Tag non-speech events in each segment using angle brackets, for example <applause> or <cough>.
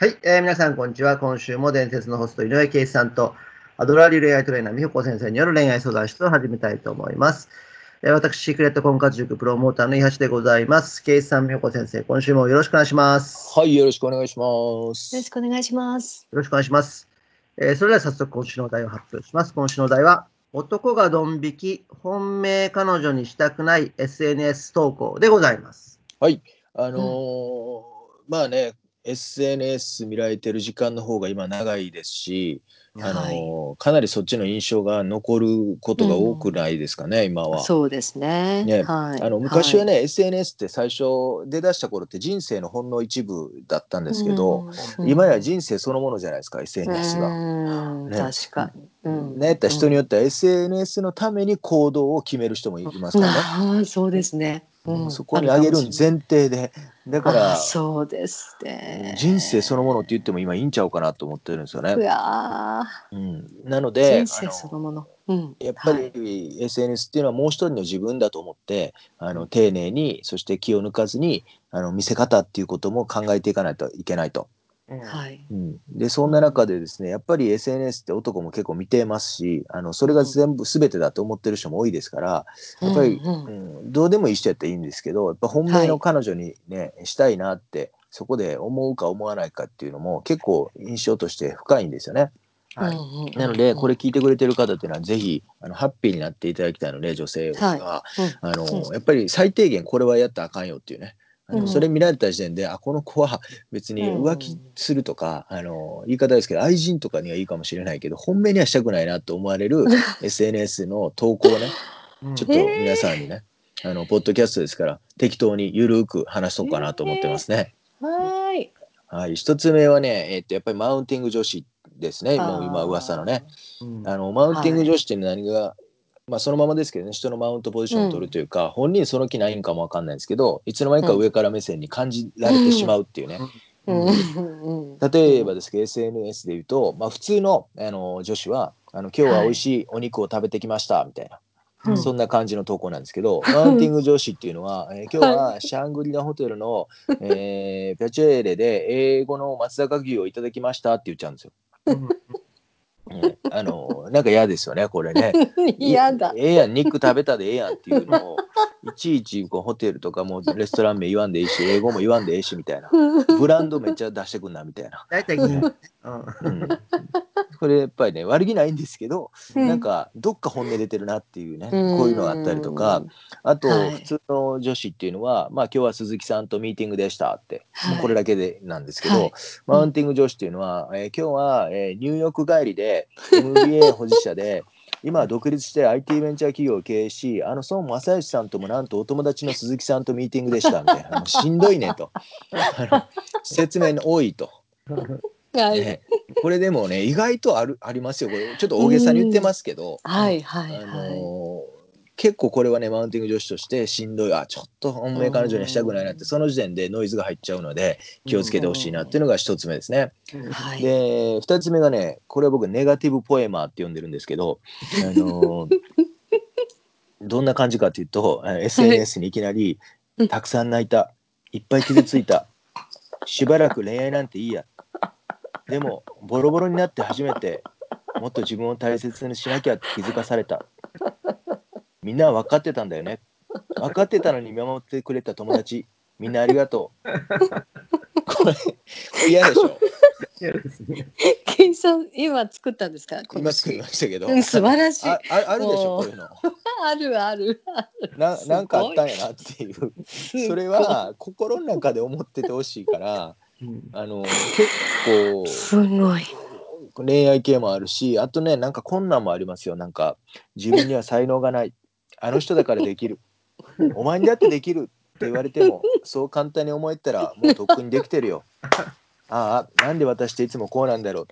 はい、えー皆さん、こんにちは。今週も伝説のホスト、井上圭一さんと、アドラーリ恋愛トレーナー、美穂子先生による恋愛相談室を始めたいと思います。えー私、シークレット婚活塾プロモーターの伊橋でございます。圭一さん、美穂子先生、今週もよろしくお願いします。はい、よろしくお願いします。よろしくお願いします。よろしくお願いします。えーそれでは早速、今週のお題を発表します。今週のお題は、男がドン引き、本命彼女にしたくない SNS 投稿でございます。はい、あのーまあね、SNS 見られてる時間の方が今長いですし、あのーかなりそっちの印象が残ることが多くないですかね、今は。そうですね。ねはい。あの昔はね、SNS って最初出だした頃って人生のほんの一部だったんですけど、うん、今や人生そのものじゃないですか SNS が。うん、ね確かに。うんね、やったら人によっては SNS のために行動を決める人もいますからね。ああ、そうですね。うんそこにあげる前提でだからあそうですね。人生そのものって言っても今いいんちゃうかなと思ってるんですよねう。わうん、なのーで人生そのもの。うん。やっぱはいり SNS っていうのはもう一人の自分だと思ってあの丁寧にそして気を抜かずにあの見せ方っていうことも考えていかないといけないと。はい。うん、でそんな中でですねやっぱり SNS って男も結構見てますしあのそれが全部全てだと思ってる人も多いですからやっぱり、うんうん、どうでもいい人やったらいいんですけどやっぱ本命の彼女にね、したいなってそこで思うか思わないかっていうのも結構印象として深いんですよね。はい。うんうんなのでこれ聞いてくれてる方っていうのはぜひあのハッピーになっていただきたいので女性は、はい。うん。あのうん。やっぱり最低限これはやったらあかんよっていうね。あの、うん。それ見られた時点であこの子は別に浮気するとか、あの言い方ですけど愛人とかにはいいかもしれないけど本命にはしたくないなと思われる <laughs> SNS の投稿をねうんちょっと皆さんにね、あのポッドキャストですから適当にゆるく話そうかなと思ってますね。はーい。はい、一つ目はね、えっとやっぱりマウンティング女子ですね。もう今噂のね。うん。あのマウンティング女子って何が、まあそのままですけどね人のマウントポジションを取るというか、本人その気ないんかもわかんないですけどいつの間にか上から目線に感じられてしまうっていうね、うん。うん。うん。例えばですけど SNS で言うと、まあ、普通のあの女子はあの今日は美味しいお肉を食べてきましたみたいな、うん。そんな感じの投稿なんですけど、<laughs> マウンティング女子っていうのは、えー今日はシャングリラホテルの、えー、ピャチェーレで英語の松坂牛をいただきましたって言っちゃうんですよ。うん。ねあのなんか嫌ですよねこれね。<laughs> 嫌だ。ええやん。肉食べたでええやんっていうのをいちいちこうホテルとかもレストラン名言わんでええし英語も言わんでええしみたいな。ブランドめっちゃ出してくんなみたいな、大体銀うん。うん、これやっぱりね悪気ないんですけど、うん。なんかどっか本音出てるなっていうね、うん。こういうのがあったりとかあとはい。普通の女子っていうのは、まあ今日は鈴木さんとミーティングでしたって、はい。これだけでなんですけど、はい。マウンティング女子っていうのは、えー今日は、えーニューヨーク帰りで MBA 保持者で <laughs> 今は独立して IT ベンチャー企業を経営しあの孫正義さんともなんとお友達の鈴木さんとミーティングでしたみたいな。しんどいねと。<laughs> 説明の多いと、はい。ね、これでもね意外とあるありますよ。これちょっと大げさに言ってますけど、はいはいあはい。のー結構これはねマウンティング女子としてしんどい。あちょっと本命彼女にはしたくないなってその時点でノイズが入っちゃうので気をつけてほしいなっていうのが一つ目ですね。はい。で2つ目がねこれは僕ネガティブポエマーって呼んでるんですけど、<laughs> あのーどんな感じかっていうと SNS にいきなり「たくさん泣いた。いっぱい傷ついた。しばらく恋愛なんていいやでもボロボロになって初めてもっと自分を大切にしなきゃって気づかされた。みんなは分かってたんだよね。分かってたのに見守ってくれた友達みんなありがとう。これ嫌でしょ。嫌ですね今作ったんですか？今作りましたけど、うん素晴らしい。あああるでしょこういうの。あるある。ななんかあったんやなっていう。それは心の中で思っててほしいからうんあの結構。すごい。恋愛系もあるしあとねなんか困難もありますよ。なんか自分には才能がない。<laughs> あの人だからできる。お前にだってできる。って言われてもそう簡単に思えたらもうとっくにできてるよ。ああなんで私っていつもこうなんだろう。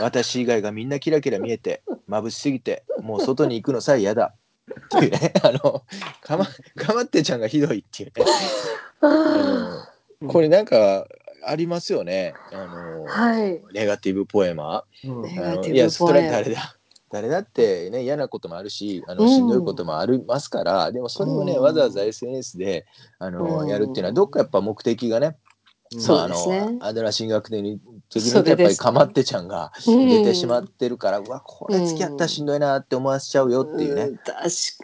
私以外がみんなキラキラ見えて眩しすぎてもう外に行くのさえ嫌だ。っていうね。あのかまかまってちゃんがひどいっていうね。あのこれなんかありますよね。あの、はい。ネガティブポエマ。うん。ネあのガティブいやそれ誰だ？誰だってね嫌なこともあるしあのうん。しんどいこともありますから、でもそれをね、うん。わざわざ SNS であの、うん。やるっていうのはどっかやっぱ目的がねそうですね。まあ、あのアドラー心理学的に的にやっぱりかまってちゃんがうん出てしまってるから、うわこれ付き合ったらしんどいなって思わせちゃうよっていうね、ん。確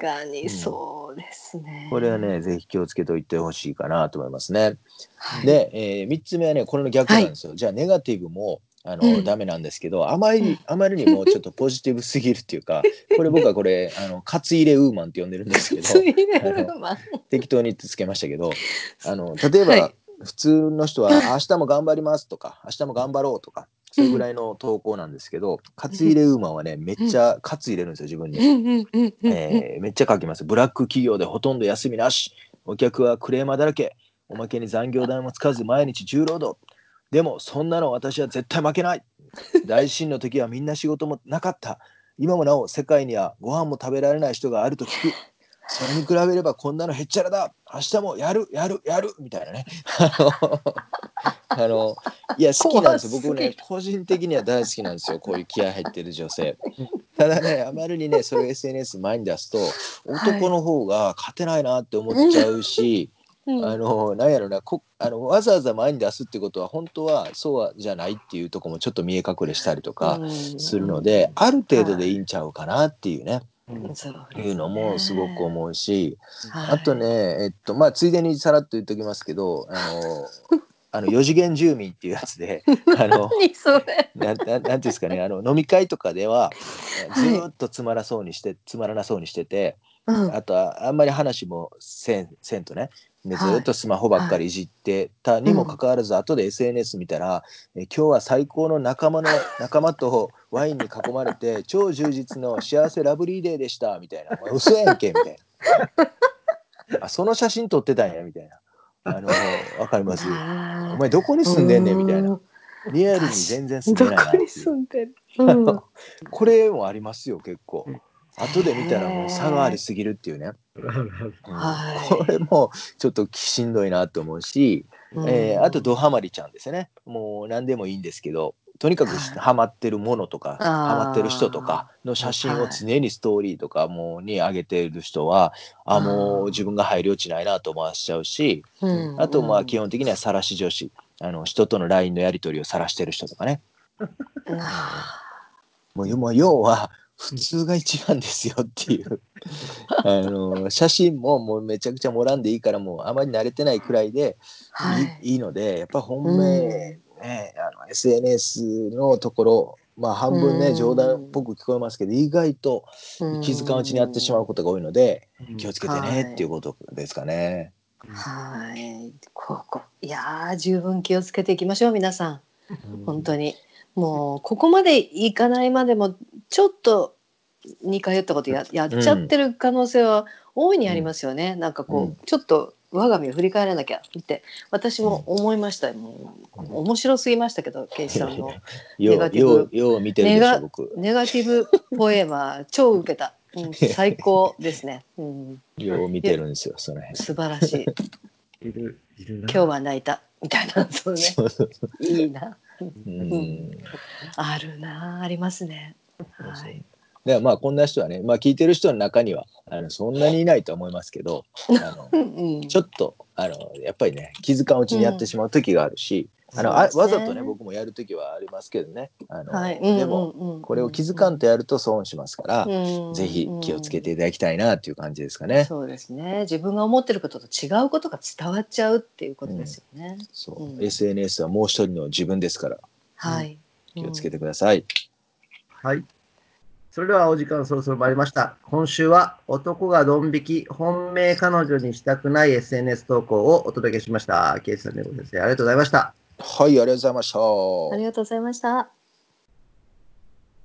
かにそうですね。これはねぜひ気をつけておいてほしいかなと思いますね。はい、で、えー、3つ目はねこれの逆なんですよ、じゃあネガティブもあの、うん。ダメなんですけどあまりあまりにもちょっとポジティブすぎるっていうかこれ僕はこれ <laughs> あのカツ入れウーマンって呼んでるんですけど適当につけましたけどあの例えば、はい普通の人は「明日も頑張ります」とか「明日も頑張ろう」とかそれぐらいの投稿なんですけど、カツ入れウーマンはねめっちゃカツ入れるんですよ自分に。えーめっちゃ書きます。ブラック企業でほとんど休みなし。お客はクレーマーだらけ。おまけに残業代もつかず毎日重労働。でもそんなの私は絶対負けない。大震の時はみんな仕事もなかった。今もなお世界にはご飯も食べられない人があると聞く。それに比べればこんなのへっちゃらだ。明日もやるやるやるみたいなね。<laughs> あのいや好きなんですよ。<laughs> 僕ね個人的には大好きなんですよ。こういう気合入ってる女性。ただねあまりにねそれを SNS 前に出すと男の方が勝てないなって思っちゃうし、うん。あのなんやろなこあのわざわざ前に出すってことは本当はそうはじゃないっていうところもちょっと見え隠れしたりとかするので、ある程度でいいんちゃうかなっていうね、うんいうのもすごく思うし、はい。あとねえっとまあついでにさらっと言っときますけどあの <laughs> あの4次元住民っていうやつで <laughs> あの何それ。なななんていうんですかねあの飲み会とかではずーっとつまらそうにしてつまらなそうにしてて、うん。あとはあんまり話もせんせんとねでずっとスマホばっかりいじってたにもかかわらず、後で SNS 見たら、え今日は最高の仲間の仲間とワインに囲まれて <laughs> 超充実の幸せラブリーデーでしたみたいな「お前嘘やんけ」みたいな。あその写真撮ってたんやみたいなあのわかります？お前どこに住んでんねんみたいな。リアルに全然住んでどない。なっていうこに住んでる、うん。<laughs> これもありますよ結構。うん。後で見たらもう差がありすぎるっていうね、これもちょっとしんどいなと思うし、えーあとドハマりちゃんですね。もう何でもいいんですけどとにかくはい。ハマってるものとかハマってる人とかの写真を常にストーリーとかもうに上げている人はあもう自分が入り落ちないなと思わせちゃうしうん。あとまあ基本的には晒し女子あの人との LINE のやり取りを晒してる人とかね。うんあもうもう要は普通が一番ですよっていう。<laughs> あの写真ももうめちゃくちゃ盛らんでいいからもうあまり慣れてないくらいではいい,、い、いのでやっぱ本命、ねあの SNS のところまあ半分ね、うん。冗談っぽく聞こえますけど意外とうん。気づかんうちにやってしまうことが多いので、気をつけてはい。ねっていうことですかね。はい。ここいやー十分気をつけていきましょう皆さん。本当に。もうここまでいかないまでもちょっと似通ったことややっちゃってる可能性は大いにありますよね、なんかこう、うん。ちょっと我が身を振り返らなきゃって私も思いましたもう面白すぎましたけどケイシさんのよネガうティブようよう見てるでしネガょ僕。ネガティブポエマー超受けた、うん、最高ですね、うん、よう見てるんですよその辺。素晴らしい。いる、いるな。今日は泣いた。みたいなそうね。そうそうそう。いいな。うん。あるなありますね。はいでまあこんな人はね、まあ、聞いてる人の中にはあのそんなにいないと思いますけどあの <laughs> うん。うんちょっとあのやっぱりね気づかんうちにやってしまう時があるし、あのあそうですね。わざとね僕もやる時はありますけどねあの、はい、でももこれを気づかんとやると損しますから、うんぜひ気をつけていただきたいなっていう感じですかね。そうですね。自分が思ってることと違うことが伝わっちゃうっていうことですよね、そう、うん。SNS はもう一人の自分ですから。はい。気をつけてください。はい。それではお時間そろそろ参りました。今週は男がドン引き、本命彼女にしたくない SNS 投稿をお届けしました。ケイさんでご先生、ありがとうございました。はいありがとうございました。ありがとうございました